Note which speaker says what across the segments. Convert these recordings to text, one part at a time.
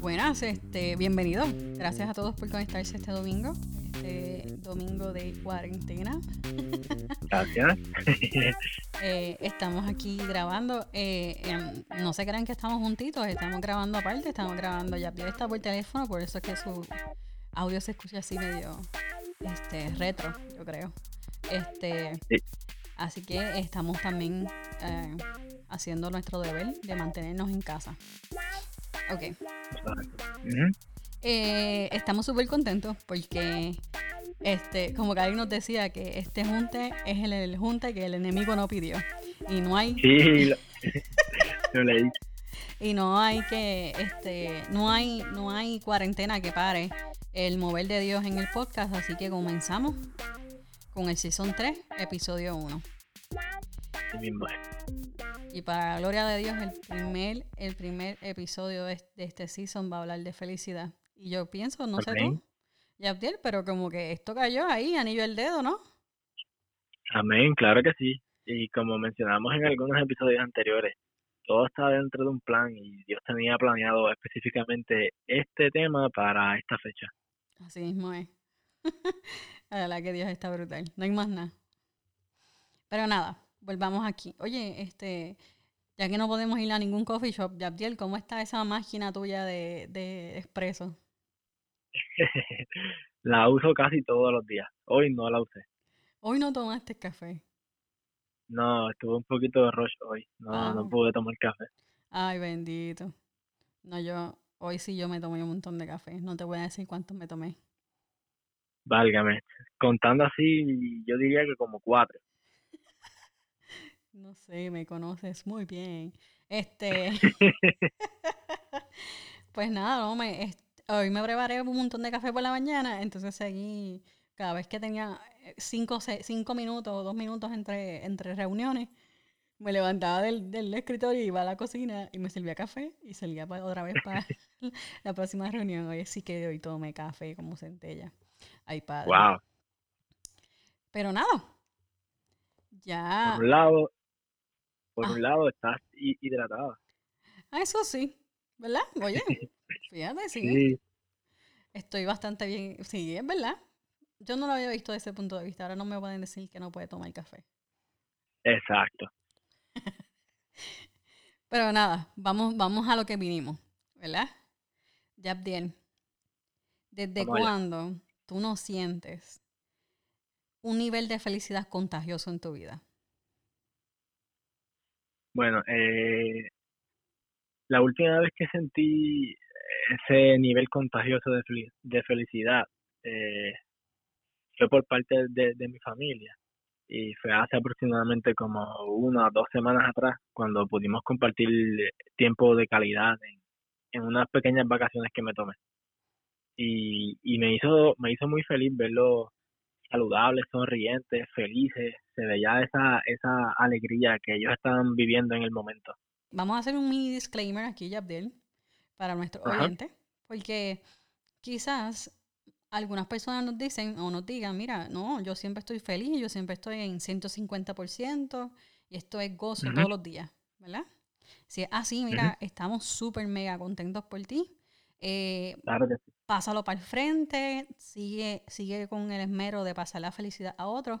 Speaker 1: Buenas, este, bienvenidos. Gracias a todos por conectarse este domingo, este domingo de cuarentena.
Speaker 2: Gracias.
Speaker 1: Eh, estamos aquí grabando. eh, no se crean que estamos juntitos, estamos grabando aparte, estamos grabando ya. está por teléfono, por eso es que su audio se escucha así medio este, retro, yo creo. Este,
Speaker 2: Sí.
Speaker 1: Así que estamos también eh, haciendo nuestro deber de mantenernos en casa. Ok. Eh, estamos súper contentos porque, este, como Gary nos decía, que este junte es el, el junte que el enemigo no pidió. Y no hay,
Speaker 2: Sí, lo, lo leí.
Speaker 1: y no hay que, este, no hay, no hay cuarentena que pare el mover de Dios en el podcast, así que comenzamos con el season 3, episodio 1.
Speaker 2: Así mismo es.
Speaker 1: Y para la gloria de Dios, el primer, el primer episodio de, este season va a hablar de felicidad. Y yo pienso, no sé tú. Yabdiel, pero como que esto cayó ahí, anillo el dedo, ¿no?
Speaker 2: Amén, claro que sí. Y como mencionamos en algunos episodios anteriores, todo está dentro de un plan y Dios tenía planeado específicamente este tema para esta fecha.
Speaker 1: Así mismo es. La verdad que Dios está brutal. No hay más nada. Pero nada, volvamos aquí. Oye, este, ya que no podemos ir a ningún coffee shop, Yabdiel, ¿cómo está esa máquina tuya de, de expreso?
Speaker 2: la uso casi todos los días. Hoy no la usé.
Speaker 1: Hoy no tomaste café.
Speaker 2: No, estuve un poquito de rush hoy. No,
Speaker 1: Ah.
Speaker 2: no pude tomar café.
Speaker 1: Ay, bendito. No, yo, hoy sí yo me tomé un montón de café. No te voy a decir cuántos me tomé.
Speaker 2: Válgame. Contando así, yo diría que como cuatro.
Speaker 1: No sé, me conoces muy bien. Este, pues nada, no me, est- hoy me preparé un montón de café por la mañana, entonces seguí, cada vez que tenía eh, cinco, cinco minutos o dos minutos entre, entre reuniones, me levantaba del, del escritorio, iba a la cocina y me servía café y salía pa- otra vez para la próxima reunión. Hoy sí que hoy tomé café como centella. Ay, padre.
Speaker 2: Wow.
Speaker 1: Pero nada, ya...
Speaker 2: Por un lado, por
Speaker 1: Ah.
Speaker 2: un lado estás hi- hidratada.
Speaker 1: Ah, eso sí, ¿verdad? Oye, fíjate, sí.
Speaker 2: Sí,
Speaker 1: Estoy bastante bien. Sí, es verdad. Yo no lo había visto desde ese punto de vista. Ahora no me pueden decir que no puede tomar café.
Speaker 2: exacto.
Speaker 1: Pero nada, vamos, vamos a lo que vinimos, ¿verdad? Yabdiel, ¿desde
Speaker 2: Vamos allá.
Speaker 1: cuándo tú no sientes un nivel de felicidad contagioso en tu vida?
Speaker 2: Bueno, eh, la última vez que sentí ese nivel contagioso de, de felicidad eh, fue por parte de, de mi familia. Y fue hace aproximadamente como una o dos semanas atrás cuando pudimos compartir tiempo de calidad en, en unas pequeñas vacaciones que me tomé. Y, y me hizo me hizo muy feliz verlos saludables, sonrientes, felices, se veía esa esa alegría que ellos estaban viviendo en el momento.
Speaker 1: Vamos a hacer un mini disclaimer aquí, Yabdiel, para nuestros
Speaker 2: Ajá.
Speaker 1: oyentes, porque quizás algunas personas nos dicen o nos digan, mira, no, yo siempre estoy feliz, yo siempre estoy en 150% y esto es gozo todos los días, ¿verdad? Si es así, mira, estamos súper mega contentos por ti. Eh,
Speaker 2: Claro que sí.
Speaker 1: Pásalo para el frente, sigue, sigue con el esmero de pasar la felicidad a otros.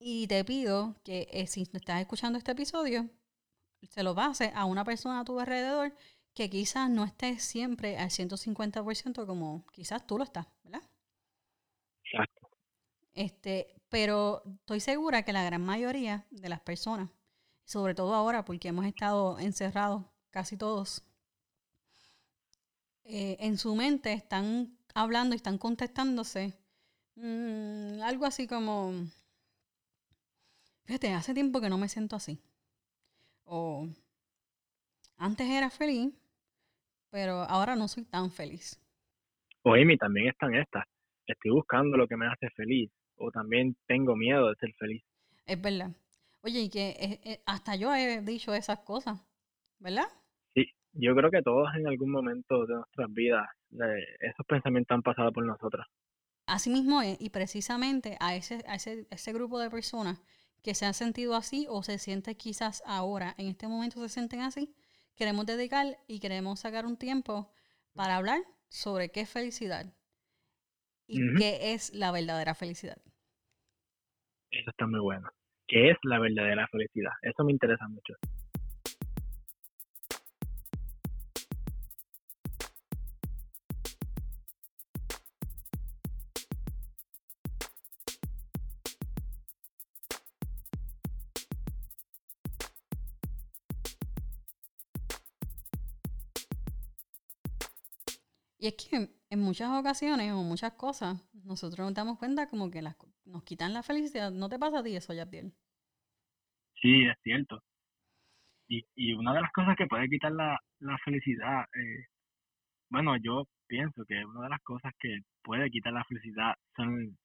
Speaker 1: Y te pido que eh, si estás escuchando este episodio, se lo pases a una persona a tu alrededor que quizás no esté siempre al 150% como quizás tú lo estás, ¿verdad?
Speaker 2: Exacto.
Speaker 1: Este, pero estoy segura que la gran mayoría de las personas, sobre todo ahora porque hemos estado encerrados casi todos, eh, en su mente están hablando y están contestándose mm, algo así como, fíjate, hace tiempo que no me siento así. O antes era feliz, pero ahora no soy tan feliz.
Speaker 2: O Amy, también están estas. Estoy buscando lo que me hace feliz. O también tengo miedo de ser feliz.
Speaker 1: Es verdad. Oye, y que eh, eh, hasta yo he dicho esas cosas, ¿verdad?
Speaker 2: Yo creo que todos en algún momento de nuestras vidas eh, esos pensamientos han pasado por nosotros.
Speaker 1: Así mismo es, y precisamente a ese, a ese, ese grupo de personas que se han sentido así o se sienten quizás ahora, en este momento se sienten así, queremos dedicar y queremos sacar un tiempo para hablar sobre qué es felicidad y qué es la verdadera felicidad.
Speaker 2: Eso está muy bueno. ¿Qué es la verdadera felicidad? Eso me interesa mucho.
Speaker 1: Y es que en muchas ocasiones o muchas cosas, nosotros nos damos cuenta como que las, nos quitan la felicidad. ¿No te pasa a ti eso, Yabdiel?
Speaker 2: Sí, es cierto. Y, y una de las cosas que puede quitar la, la felicidad, eh, bueno, yo pienso que una de las cosas que puede quitar la felicidad son,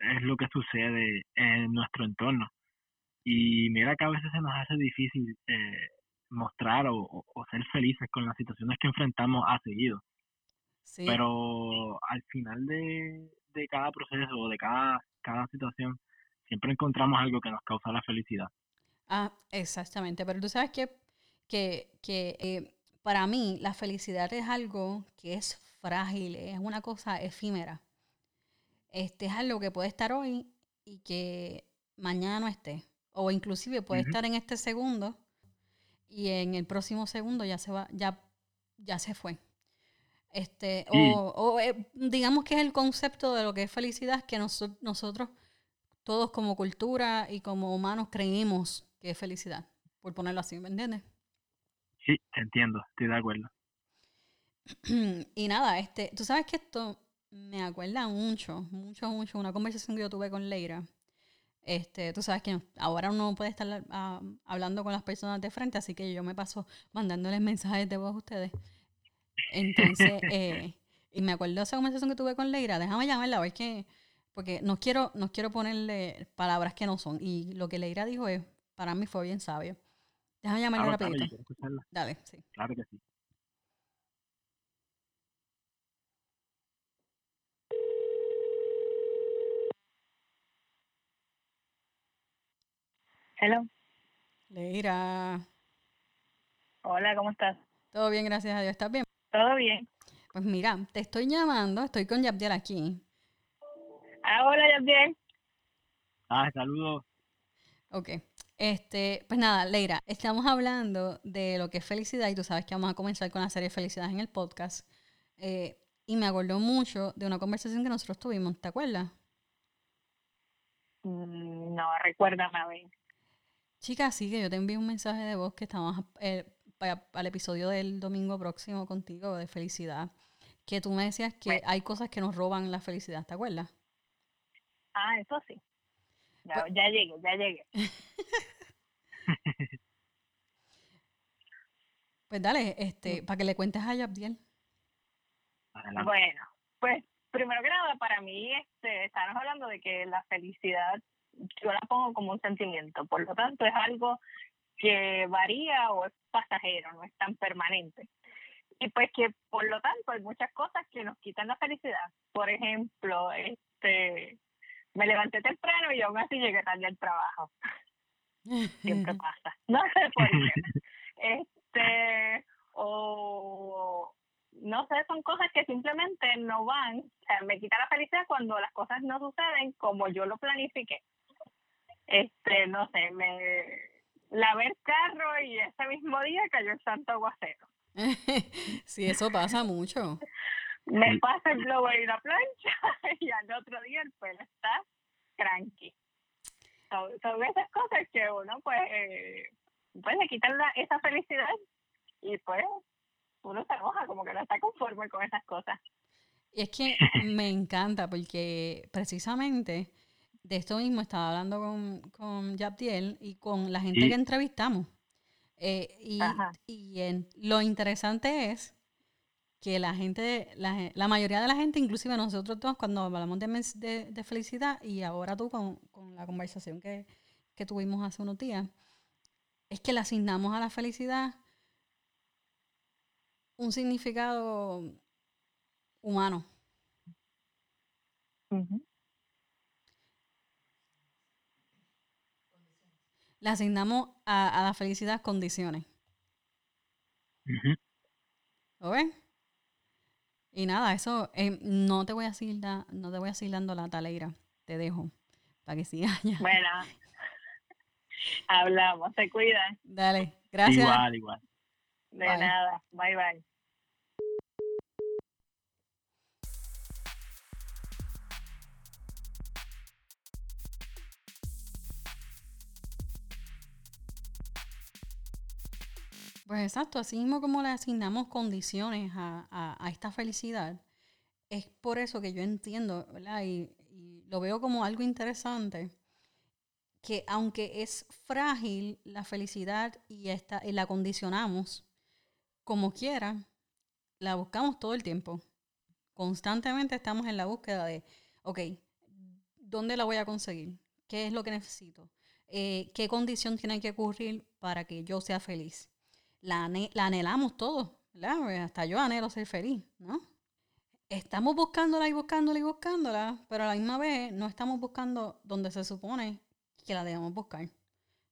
Speaker 2: es lo que sucede en nuestro entorno. Y mira que a veces se nos hace difícil eh, mostrar o, o, ser felices con las situaciones que enfrentamos a seguido. Pero al final de, de cada proceso o de cada, cada situación, siempre encontramos algo que nos causa la felicidad.
Speaker 1: Ah, exactamente. Pero tú sabes que, que, que eh, para mí la felicidad es algo que es frágil, es una cosa efímera. Este es algo que puede estar hoy y que mañana no esté. O inclusive puede estar en este segundo y en el próximo segundo ya se va, ya, ya se fue. Este, o, eh, digamos que es el concepto de lo que es felicidad que nosotros todos como cultura y como humanos creímos que es felicidad, por ponerlo así, ¿me entiendes?
Speaker 2: Sí, entiendo, estoy de acuerdo.
Speaker 1: y nada, este, tú sabes que esto me acuerda mucho, mucho, mucho, una conversación que yo tuve con Leira. Este, tú sabes que ahora uno puede estar ah, hablando con las personas de frente, así que yo me paso mandándoles mensajes de voz a ustedes. Entonces, eh, y me acuerdo de esa conversación que tuve con Leira, déjame llamarla a ver qué, porque no quiero, no quiero ponerle palabras que no son. Y lo que Leira dijo es, para mí fue bien sabio. Déjame llamarla rapidito. Dale, sí.
Speaker 2: Claro que sí.
Speaker 3: Hello.
Speaker 1: Leira.
Speaker 3: Hola, ¿cómo estás?
Speaker 1: Todo bien, gracias a Dios. ¿Estás bien?
Speaker 3: Todo bien.
Speaker 1: Pues mira, te estoy llamando, estoy con Yabdiel aquí.
Speaker 3: Ah, hola Yabdiel.
Speaker 2: Ah, saludos.
Speaker 1: Ok. Este, pues nada, Leira, estamos hablando de lo que es felicidad y tú sabes que vamos a comenzar con la serie Felicidad en el podcast. Eh, y me acordó mucho de una conversación que nosotros tuvimos, ¿te acuerdas?
Speaker 3: Mm, no, recuérdame a ver.
Speaker 1: Chica, sí que yo te envié un mensaje de voz que estamos eh, al episodio del domingo próximo contigo de felicidad, que tú me decías que hay cosas que nos roban la felicidad, ¿te acuerdas?
Speaker 3: Ah, eso sí. Ya, pues ya llegué, ya llegué.
Speaker 1: pues dale, este, para que le cuentes a Yabdiel.
Speaker 3: Bueno, pues primero que nada, para mí, este, estamos hablando de que la felicidad yo la pongo como un sentimiento, por lo tanto es algo que varía o es pasajero, no es tan permanente. Y pues que por lo tanto hay muchas cosas que nos quitan la felicidad. Por ejemplo, este me levanté temprano y aún así llegué tarde al trabajo. Siempre pasa. No sé por qué. Este, o no sé, son cosas que simplemente no van, o sea, me quita la felicidad cuando las cosas no suceden como yo lo planifiqué. Este, no sé, me lavé el carro y ese mismo día cayó el santo aguacero.
Speaker 1: sí, eso pasa mucho.
Speaker 3: Me pasa el blower y la plancha y al otro día el pelo está cranky. Son, esas cosas que uno pues, eh, pues le quitan esa felicidad y pues uno se enoja, como que no está conforme con esas cosas.
Speaker 1: Y es que me encanta porque precisamente de esto mismo estaba hablando con, con Yaptiel y con la gente que entrevistamos. Eh, y, y en, lo interesante es que la gente, la, la, mayoría de la gente, inclusive nosotros todos, cuando hablamos de, de, felicidad, y ahora tú con, con la conversación que, que, tuvimos hace unos días, es que le asignamos a la felicidad un significado humano. Le asignamos a, la felicidad condiciones. ¿Lo ves? Y nada, eso eh, no te voy a seguir no te voy a seguir dando la taleira. Te dejo para que sigas
Speaker 3: Bueno, hablamos, te cuidan.
Speaker 1: Dale, gracias.
Speaker 2: Igual, igual.
Speaker 3: De nada, bye bye.
Speaker 1: Pues exacto, así mismo como le asignamos condiciones a, esta felicidad, es por eso que yo entiendo. Y, lo veo como algo interesante, que aunque es frágil la felicidad y, esta, y la condicionamos como quiera, la buscamos todo el tiempo. Constantemente estamos en la búsqueda de, ok, ¿dónde la voy a conseguir? ¿Qué es lo que necesito? Eh, ¿Qué condición tiene que ocurrir para que yo sea feliz? La, anhelamos todos, ¿verdad? Hasta yo anhelo ser feliz, ¿no? Estamos buscándola y buscándola y buscándola, pero a la misma vez no estamos buscando donde se supone que la debemos buscar,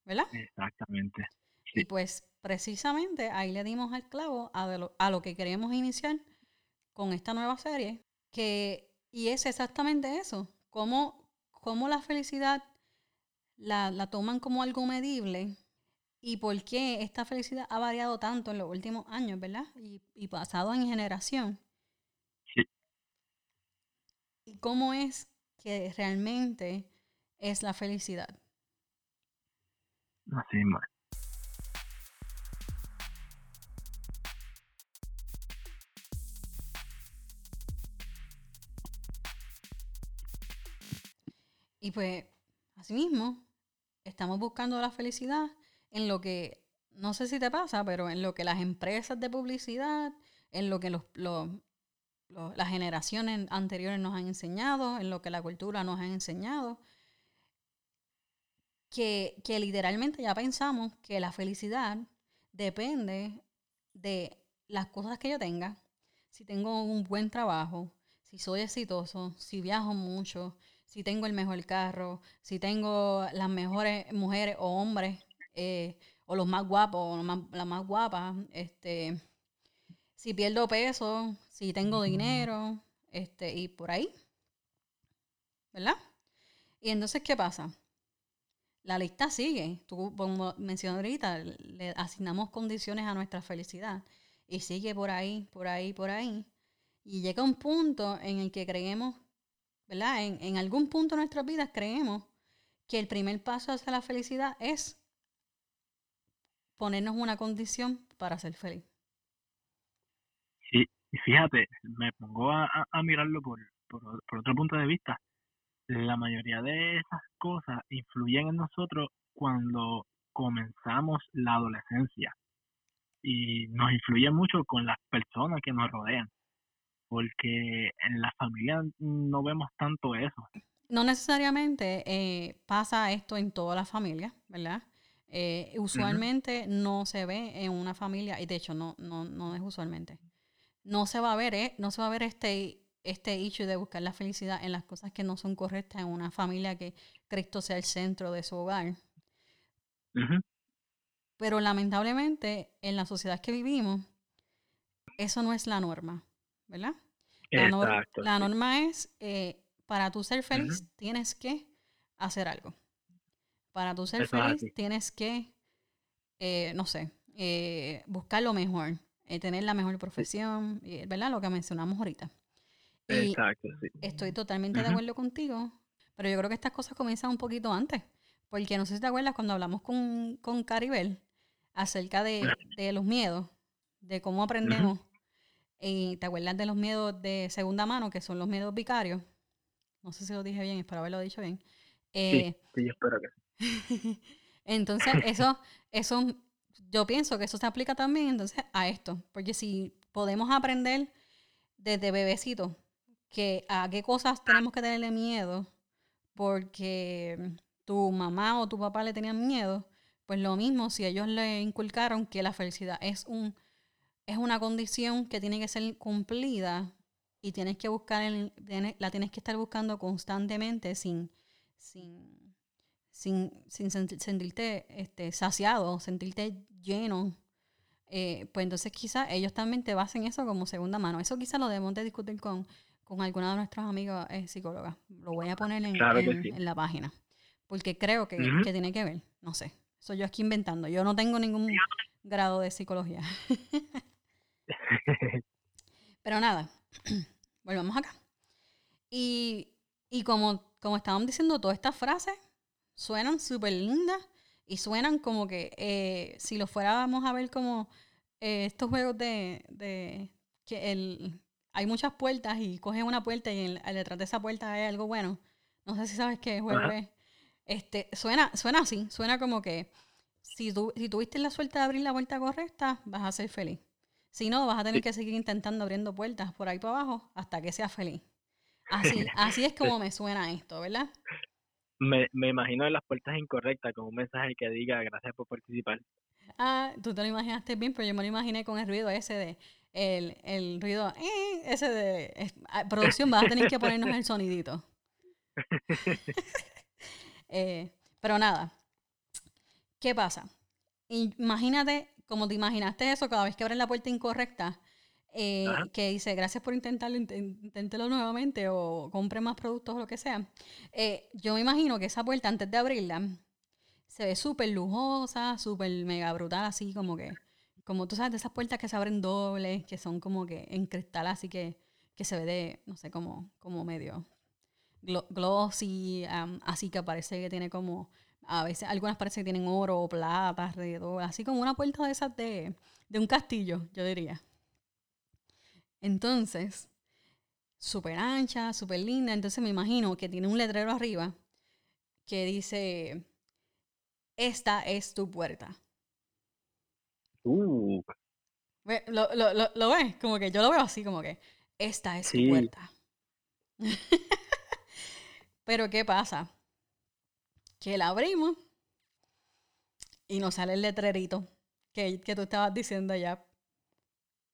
Speaker 1: ¿verdad?
Speaker 2: Exactamente.
Speaker 1: Y pues precisamente ahí le dimos al clavo a, lo, a lo que queremos iniciar con esta nueva serie, que, y es exactamente eso, cómo, cómo la felicidad la, la toman como algo medible y por qué esta felicidad ha variado tanto en los últimos años, ¿verdad? Y, y pasado en generación.
Speaker 2: Sí.
Speaker 1: ¿Y cómo es que realmente es la felicidad?
Speaker 2: Así más.
Speaker 1: Y pues, asimismo, estamos buscando la felicidad en lo que, no sé si te pasa, pero en lo que las empresas de publicidad, en lo que los, las generaciones anteriores nos han enseñado, en lo que la cultura nos ha enseñado, que, que literalmente ya pensamos que la felicidad depende de las cosas que yo tenga, si tengo un buen trabajo, si soy exitoso, si viajo mucho, si tengo el mejor carro, si tengo las mejores mujeres o hombres eh, o los más guapos, o las más guapas, este, si pierdo peso, si tengo dinero, este, y por ahí, ¿verdad? Y entonces, ¿qué pasa? La lista sigue. Tú, como mencioné ahorita, le asignamos condiciones a nuestra felicidad. Y sigue por ahí, por ahí, por ahí. Y llega un punto en el que creemos, ¿verdad? En, en algún punto de nuestras vidas creemos que el primer paso hacia la felicidad es ponernos una condición para ser feliz.
Speaker 2: Sí, y fíjate, me pongo a, mirarlo por, por, otro punto de vista. La mayoría de esas cosas influyen en nosotros cuando comenzamos la adolescencia y nos influye mucho con las personas que nos rodean, porque en la familia no vemos tanto eso.
Speaker 1: No necesariamente eh, pasa esto en toda la familia, ¿verdad? Eh, usualmente no se ve en una familia, y de hecho no, no, no es usualmente. No se va a ver, eh, no se va a ver este, este issue de buscar la felicidad en las cosas que no son correctas en una familia que Cristo sea el centro de su hogar. Pero lamentablemente en la sociedad que vivimos, eso no es la norma, ¿verdad? La, la norma es, eh, para tú ser feliz, tienes que hacer algo. Para tú ser feliz tienes que, eh, no sé, eh, buscar lo mejor, eh, tener la mejor profesión, ¿verdad? Lo que mencionamos ahorita.
Speaker 2: Exacto,
Speaker 1: Estoy totalmente de acuerdo contigo, pero yo creo que estas cosas comienzan un poquito antes, porque no sé si te acuerdas cuando hablamos con, con Caribel acerca de, los miedos, de cómo aprendemos, y te acuerdas de los miedos de segunda mano, que son los miedos vicarios. No sé si lo dije bien, espero haberlo dicho bien.
Speaker 2: sí, sí, yo espero que sí.
Speaker 1: entonces, eso, eso, yo pienso que eso se aplica también entonces a esto, porque si podemos aprender desde bebecito que a qué cosas tenemos que tenerle miedo porque tu mamá o tu papá le tenían miedo, pues lo mismo si ellos le inculcaron que la felicidad es un es una condición que tiene que ser cumplida y tienes que buscar la tienes que estar buscando constantemente sin sin sin, sin sentirte este, saciado, sentirte lleno, eh, pues entonces quizás ellos también te basen eso como segunda mano. Eso quizás lo debemos de discutir con, con alguna de nuestros amigos eh, psicólogas. Lo voy a poner en, en, la página. Porque creo que, que, tiene que ver. No sé. Soy yo aquí inventando. Yo no tengo ningún grado de psicología. Pero nada, volvamos acá. Y, y como, como estaban diciendo, todas estas frases suenan súper lindas y suenan como que eh, si lo fuéramos a ver como eh, estos juegos de, de, que el, hay muchas puertas y coges una puerta y detrás de esa puerta hay algo bueno. No sé si sabes qué juego es. Este, suena, suena así, suena como que si, tú, si tuviste la suerte de abrir la puerta correcta, vas a ser feliz. Si no, vas a tener que seguir intentando abriendo puertas por ahí para abajo hasta que seas feliz. Así, así es como me suena esto, ¿verdad?
Speaker 2: Me, me imagino en las puertas incorrectas con un mensaje que diga gracias por participar.
Speaker 1: Ah, tú te lo imaginaste bien, pero yo me lo imaginé con el ruido ese de, el, el ruido, eh, ese de, ah, producción, vas a tener que ponernos el sonidito. eh, pero nada, ¿qué pasa? Imagínate, como te imaginaste eso, cada vez que abres la puerta incorrecta, eh, que dice gracias por intentarlo, inténtelo nuevamente o compre más productos o lo que sea. Eh, yo me imagino que esa puerta antes de abrirla se ve súper lujosa, súper mega brutal, así como que, como tú sabes, de esas puertas que se abren dobles, que son como que en cristal, así que, que se ve de, no sé, como, como medio glossy, así que parece que tiene como, a veces algunas parece que tienen oro o plata alrededor, así como una puerta de esas de, de un castillo, yo diría. Entonces, súper ancha, súper linda. Entonces me imagino que tiene un letrero arriba que dice, esta es tu puerta.
Speaker 2: Uh.
Speaker 1: ¿Lo, lo, lo, lo ves? Como que yo lo veo así, como que, esta es tu puerta. Pero ¿qué pasa? Que la abrimos y nos sale el letrerito que, que tú estabas diciendo ya.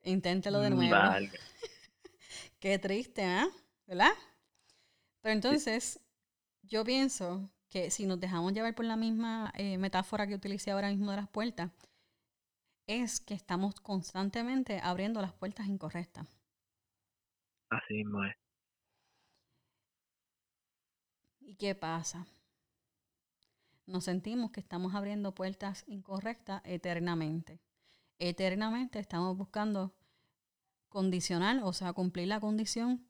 Speaker 1: Inténtelo de nuevo. Qué triste, ¿eh? ¿Verdad? Pero entonces, yo pienso que si nos dejamos llevar por la misma eh, metáfora que utilicé ahora mismo de las puertas, es que estamos constantemente abriendo las puertas incorrectas.
Speaker 2: Así mismo es.
Speaker 1: ¿Y qué pasa? Nos sentimos que estamos abriendo puertas incorrectas eternamente eternamente estamos buscando condicionar, o sea, cumplir la condición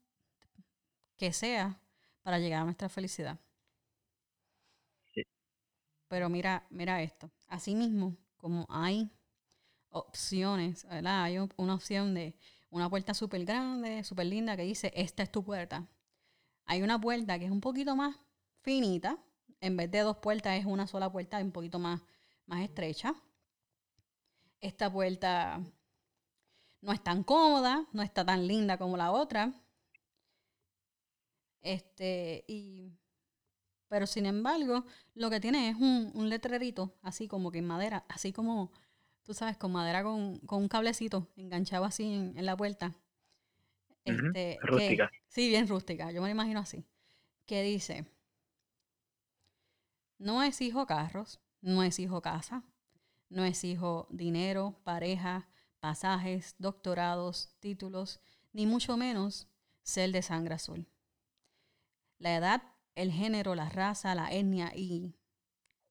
Speaker 1: que sea para llegar a nuestra felicidad. Pero mira, mira esto. Asimismo, como hay opciones, ¿verdad? Hay una opción de una puerta súper grande, súper linda que dice, esta es tu puerta. Hay una puerta que es un poquito más finita. En vez de dos puertas es una sola puerta un poquito más, más estrecha esta puerta no es tan cómoda, no está tan linda como la otra. Este, y, pero sin embargo, lo que tiene es un, un letrerito, así como que en madera, así como, tú sabes, con madera con, con un cablecito enganchado así en, la puerta.
Speaker 2: Este, rústica.
Speaker 1: sí, bien rústica, yo me lo imagino así. Que dice, no es hijo carros, no es hijo casa, no es hijo dinero, pareja, pasajes, doctorados, títulos, ni mucho menos ser de sangre azul. La edad, el género, la raza, la etnia y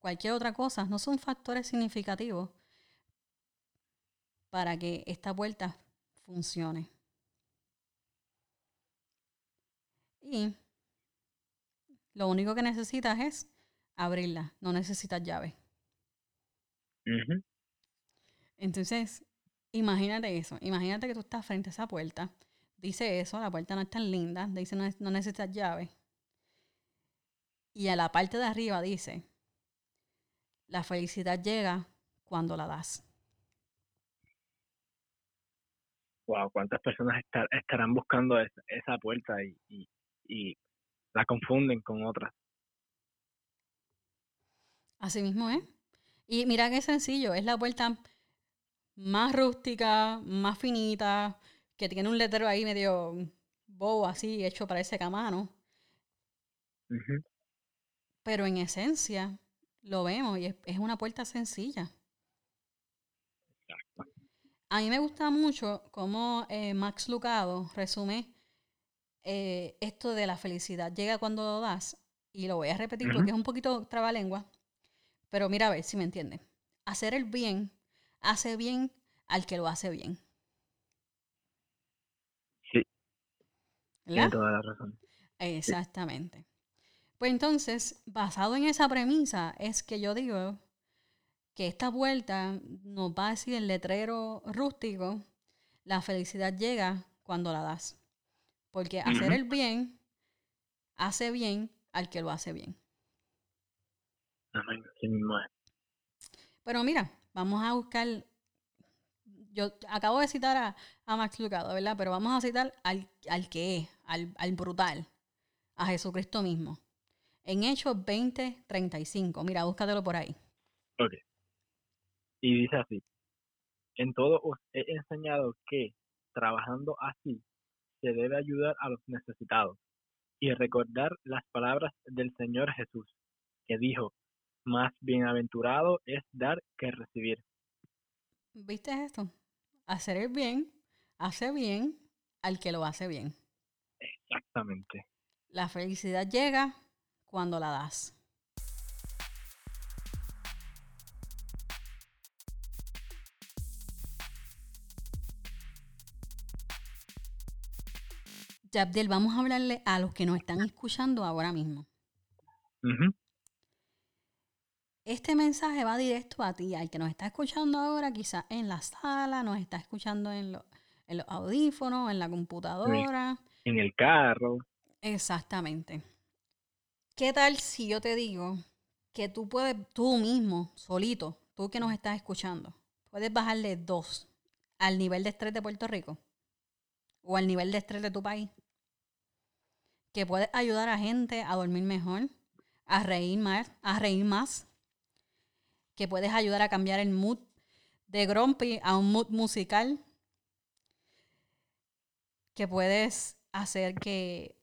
Speaker 1: cualquier otra cosa no son factores significativos para que esta vuelta funcione. Y lo único que necesitas es abrirla, no necesitas llave. Entonces, imagínate eso. Imagínate que tú estás frente a esa puerta. Dice eso, la puerta no es tan linda. Dice no, no necesitas llave. Y a la parte de arriba dice, la felicidad llega cuando la das.
Speaker 2: Wow, ¿cuántas personas estarán buscando esa, puerta y, y, y la confunden con otras?
Speaker 1: Así mismo es. Y mira qué sencillo, es la puerta más rústica, más finita, que tiene un letrero ahí medio bobo así, hecho para ese camano. Pero en esencia lo vemos y es, una puerta sencilla. A mí me gusta mucho cómo eh, Max Lucado resume eh, esto de la felicidad. Llega cuando lo das, y lo voy a repetir porque es un poquito trabalengua, pero mira a ver si me entiende. Hacer el bien hace bien al que lo hace bien.
Speaker 2: Sí. Tiene toda la razón.
Speaker 1: Exactamente. Pues entonces, basado en esa premisa, es que yo digo que esta vuelta nos va a decir el letrero rústico, la felicidad llega cuando la das. Porque hacer el bien hace bien al que lo hace bien.
Speaker 2: Amén.
Speaker 1: Pero mira, vamos a buscar. Yo acabo de citar a, a Max Lucado, ¿verdad? Pero vamos a citar al, al que es, al, al brutal, a Jesucristo mismo. En Hechos 20, 35. Mira, búscatelo por ahí.
Speaker 2: Ok. Y dice así. En todo os he enseñado que, trabajando así, se debe ayudar a los necesitados y recordar las palabras del Señor Jesús, que dijo, más bienaventurado es dar que recibir.
Speaker 1: ¿Viste esto? Hacer el bien hace bien al que lo hace bien.
Speaker 2: Exactamente.
Speaker 1: La felicidad llega cuando la das. Abdel, vamos a hablarle a los que nos están escuchando ahora mismo. Este mensaje va directo a ti, al que nos está escuchando ahora, quizás en la sala, nos está escuchando en, los audífonos, en la computadora.
Speaker 2: En el carro.
Speaker 1: Exactamente. ¿Qué tal si yo te digo que tú puedes, tú mismo, solito, tú que nos estás escuchando, puedes bajarle dos al nivel de estrés de Puerto Rico? ¿O al nivel de estrés de tu país? que puede ayudar a gente a dormir mejor, a reír más, a reír más, que puedes ayudar a cambiar el mood de grumpy a un mood musical, que puedes hacer que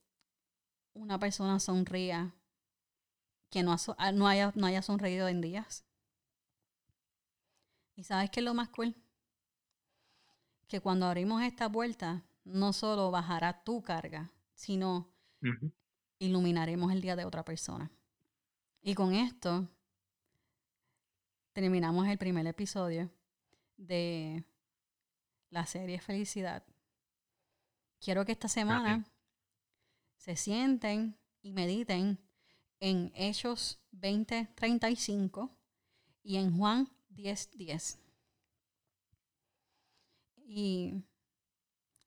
Speaker 1: una persona sonría que no, ah, no, haya, no haya sonreído en días. ¿Y sabes qué es lo más cool? Que cuando abrimos esta puerta, no solo bajará tu carga, sino iluminaremos el día de otra persona. Y con esto terminamos el primer episodio de la serie Felicidad. Quiero que esta semana se sienten y mediten en Hechos 20:35 y en Juan 10:10. Y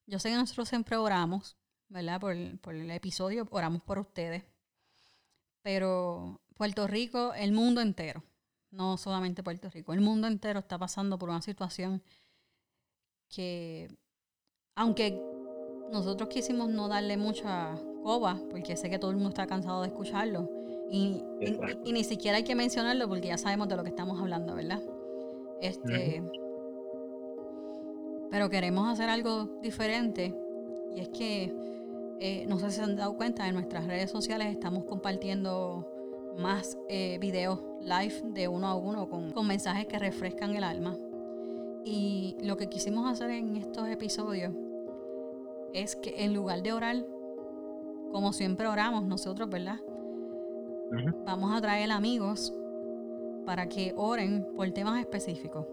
Speaker 1: yo sé que nosotros siempre oramos ¿verdad? Por, por el episodio, oramos por ustedes. Pero Puerto Rico, el mundo entero, no solamente Puerto Rico, el mundo entero está pasando por una situación que, aunque nosotros quisimos no darle mucha coba, porque sé que todo el mundo está cansado de escucharlo, y, y, ni siquiera hay que mencionarlo porque ya sabemos de lo que estamos hablando, ¿verdad? Este, Pero queremos hacer algo diferente, y es que eh, no sé si se han dado cuenta, en nuestras redes sociales estamos compartiendo más eh, videos live de uno a uno con, con mensajes que refrescan el alma. Y lo que quisimos hacer en estos episodios es que en lugar de orar, como siempre oramos nosotros, ¿verdad? Vamos a traer amigos para que oren por temas específicos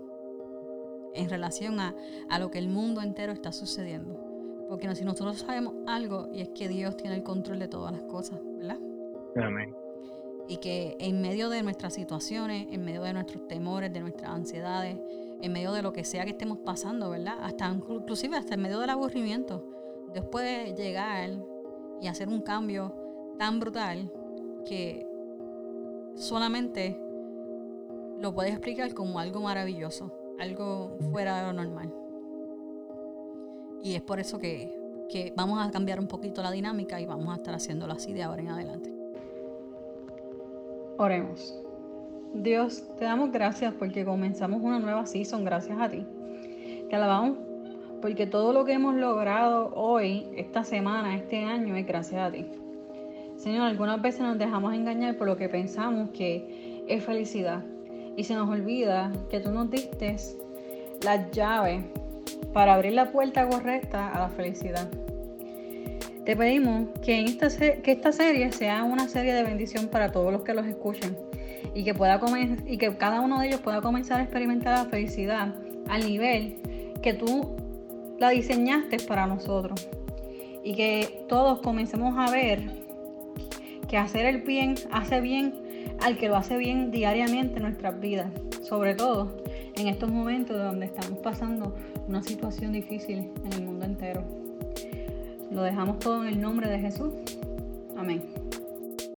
Speaker 1: en relación a, a lo que el mundo entero está sucediendo. Porque si nosotros sabemos algo, y es que Dios tiene el control de todas las cosas, ¿verdad?
Speaker 2: Amén.
Speaker 1: Y que en medio de nuestras situaciones, en medio de nuestros temores, de nuestras ansiedades, en medio de lo que sea que estemos pasando, ¿verdad? Hasta inclusive hasta en medio del aburrimiento, Dios puede llegar y hacer un cambio tan brutal que solamente lo puede explicar como algo maravilloso, algo fuera de lo normal. Y es por eso que, vamos a cambiar un poquito la dinámica y vamos a estar haciéndolo así de ahora en adelante. Oremos. Dios, te damos gracias porque comenzamos una nueva season gracias a ti. Te alabamos porque todo lo que hemos logrado hoy, esta semana, este año, es gracias a ti. Señor, algunas veces nos dejamos engañar por lo que pensamos que es felicidad y se nos olvida que tú nos diste las llaves para abrir la puerta correcta a la felicidad. Te pedimos que, esta, que esta serie sea una serie de bendición para todos los que los escuchen y que, pueda y que cada uno de ellos pueda comenzar a experimentar la felicidad al nivel que tú la diseñaste para nosotros. Y que todos comencemos a ver que hacer el bien hace bien al que lo hace bien diariamente en nuestras vidas. Sobre todo en estos momentos donde estamos pasando una situación difícil en el mundo. Lo dejamos todo en el nombre de Jesús. Amén.